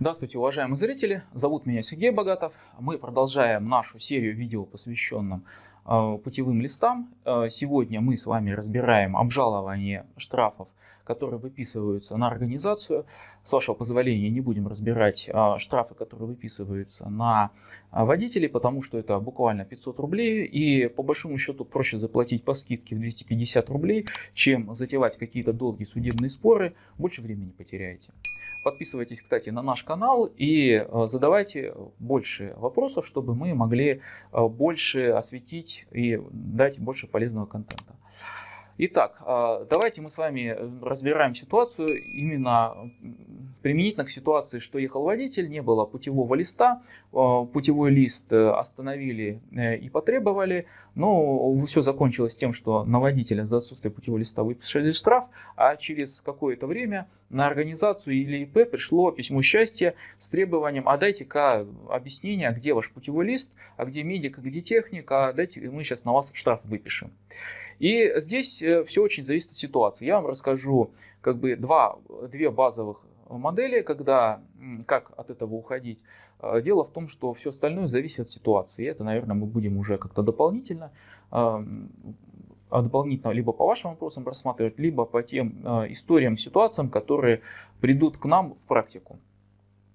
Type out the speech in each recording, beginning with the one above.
Здравствуйте, уважаемые зрители! Зовут меня Сергей Богатов. Мы продолжаем нашу серию видео, посвященным э, путевым листам. Э, сегодня мы с вами разбираем обжалование штрафов, которые выписываются на организацию. С вашего позволения не будем разбирать э, штрафы, которые выписываются на водителей, потому что это буквально 500 рублей. И по большому счету проще заплатить по скидке в 250 рублей, чем затевать какие-то долгие судебные споры. Больше времени потеряете. Подписывайтесь, кстати, на наш канал и э, задавайте больше вопросов, чтобы мы могли э, больше осветить и дать больше полезного контента. Итак, э, давайте мы с вами разбираем ситуацию именно применительно к ситуации, что ехал водитель, не было путевого листа, путевой лист остановили и потребовали, но все закончилось тем, что на водителя за отсутствие путевого листа выписали штраф, а через какое-то время на организацию или ИП пришло письмо счастья с требованием, а дайте-ка объяснение, где ваш путевой лист, а где медик, а где техник, а дайте, мы сейчас на вас штраф выпишем. И здесь э, все очень зависит от ситуации. Я вам расскажу как бы два, две базовых модели, когда, как от этого уходить. Э, дело в том, что все остальное зависит от ситуации. Это, наверное, мы будем уже как-то дополнительно а, дополнительно либо по вашим вопросам рассматривать, либо по тем э, историям, ситуациям, которые придут к нам в практику.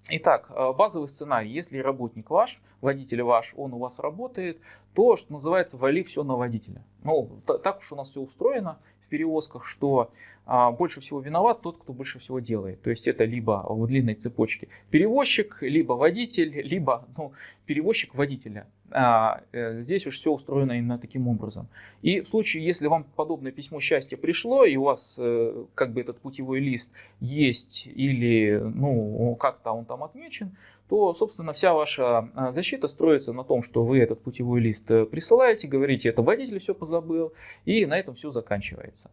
Итак, э, базовый сценарий. Если работник ваш, водитель ваш, он у вас работает, то, что называется, вали все на водителя. Ну, так уж у нас все устроено в перевозках, что а, больше всего виноват тот, кто больше всего делает. То есть это либо в длинной цепочке перевозчик, либо водитель, либо ну, перевозчик водителя. А, э, здесь уж все устроено именно таким образом. И в случае, если вам подобное письмо счастья пришло, и у вас э, как бы этот путевой лист есть или ну, как-то он там отмечен, то, собственно, вся ваша а, защита строится на том, что вы этот путевой лист э, присылаете, говорите, это водитель все позабыл, и на этом все заканчивается.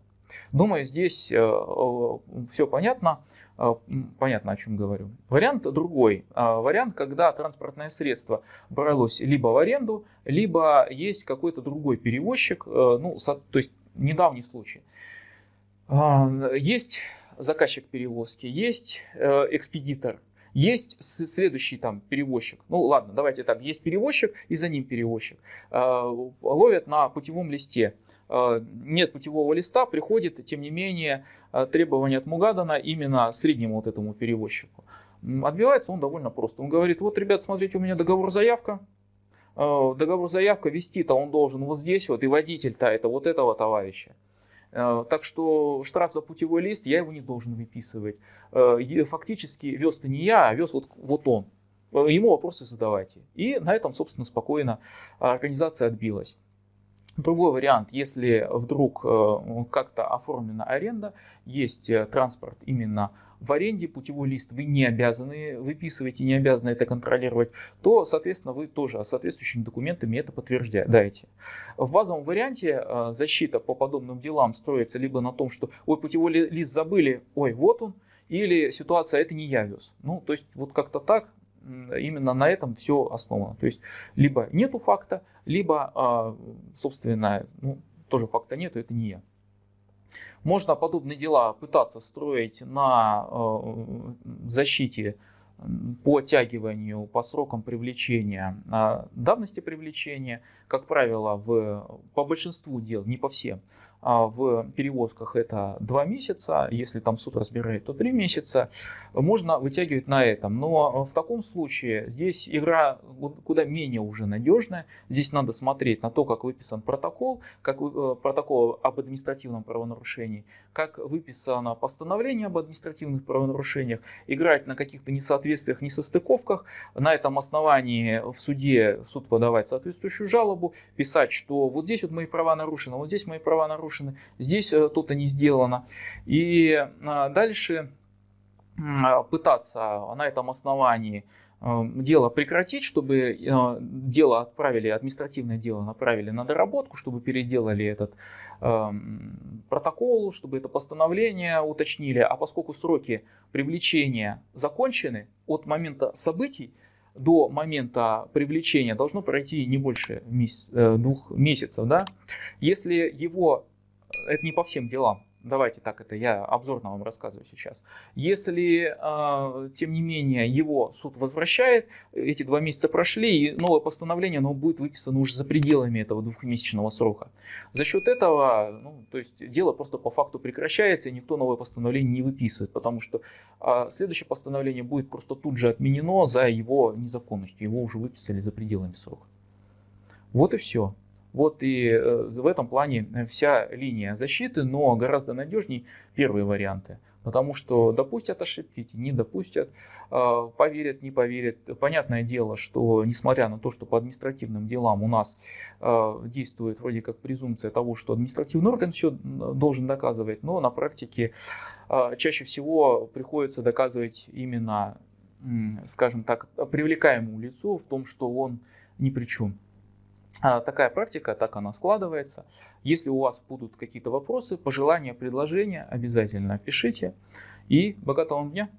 Думаю, здесь э, э, все понятно. Э, понятно, о чем говорю. Вариант другой. Вариант, когда транспортное средство бралось либо в аренду, либо есть какой-то другой перевозчик, ну, то есть недавний случай. Есть заказчик перевозки, есть экспедитор, есть следующий там перевозчик. Ну ладно, давайте так. Есть перевозчик и за ним перевозчик. Ловят на путевом листе. Э, нет путевого листа, приходит, тем не менее, э, требование от Мугадана именно среднему вот этому перевозчику. Отбивается он довольно просто. Он говорит, вот, ребят, смотрите, у меня договор-заявка. Э, договор-заявка вести-то он должен вот здесь вот, и водитель-то это вот этого товарища. Так что штраф за путевой лист я его не должен выписывать. Фактически вез-то не я, а вез вот, вот он. Ему вопросы задавайте. И на этом, собственно, спокойно организация отбилась. Другой вариант, если вдруг э, как-то оформлена аренда, есть э, транспорт именно в аренде, путевой лист вы не обязаны выписывать и не обязаны это контролировать, то, соответственно, вы тоже соответствующими документами это подтверждаете. В базовом варианте э, защита по подобным делам строится либо на том, что ой, путевой лист забыли, ой, вот он, или ситуация это не я вез. Ну, то есть вот как-то так, именно на этом все основано. То есть либо нету факта, либо, а, собственно, ну, тоже факта нету, это не я. Можно подобные дела пытаться строить на а, защите по оттягиванию по срокам привлечения а, давности привлечения, как правило, в, по большинству дел, не по всем, а в перевозках это 2 месяца, если там суд разбирает, то 3 месяца, можно вытягивать на этом. Но в таком случае здесь игра куда менее уже надежная. Здесь надо смотреть на то, как выписан протокол, как э, протокол об административном правонарушении, как выписано постановление об административных правонарушениях, играть на каких-то несоответствиях, несостыковках, на этом основании в суде в суд подавать соответствующую жалобу, писать, что вот здесь вот мои права нарушены, вот здесь мои права нарушены, здесь э, то-то не сделано. И э, дальше пытаться на этом основании Эм, дело прекратить, чтобы э, дело отправили, административное дело направили на доработку, чтобы переделали этот протокол, чтобы это постановление уточнили. А поскольку сроки привлечения закончены от момента событий, до момента привлечения должно пройти не больше э, двух месяцев. Да? Если его, это не по всем делам, давайте так это я обзорно вам рассказываю сейчас. Если, тем не менее, его суд возвращает, эти два месяца прошли, и новое постановление оно будет выписано уже за пределами этого двухмесячного срока. За счет этого, ну, то есть дело просто по факту прекращается, и никто новое постановление не выписывает, потому что следующее постановление будет просто тут же отменено за его незаконностью, его уже выписали за пределами срока. Вот и все. Вот и э, в этом плане вся линия защиты, но гораздо надежнее первые варианты. Потому что допустят ошибки, не допустят, э, поверят, не поверят. Понятное дело, что несмотря на то, что по административным делам у нас э, действует вроде как презумпция того, что административный орган все должен доказывать, но на практике чаще всего приходится доказывать именно, скажем так, привлекаемому лицу в том, что он ни при чем. А, такая практика, так она складывается. Если у вас будут какие-то вопросы, пожелания, предложения, обязательно пишите. И богатого вам дня!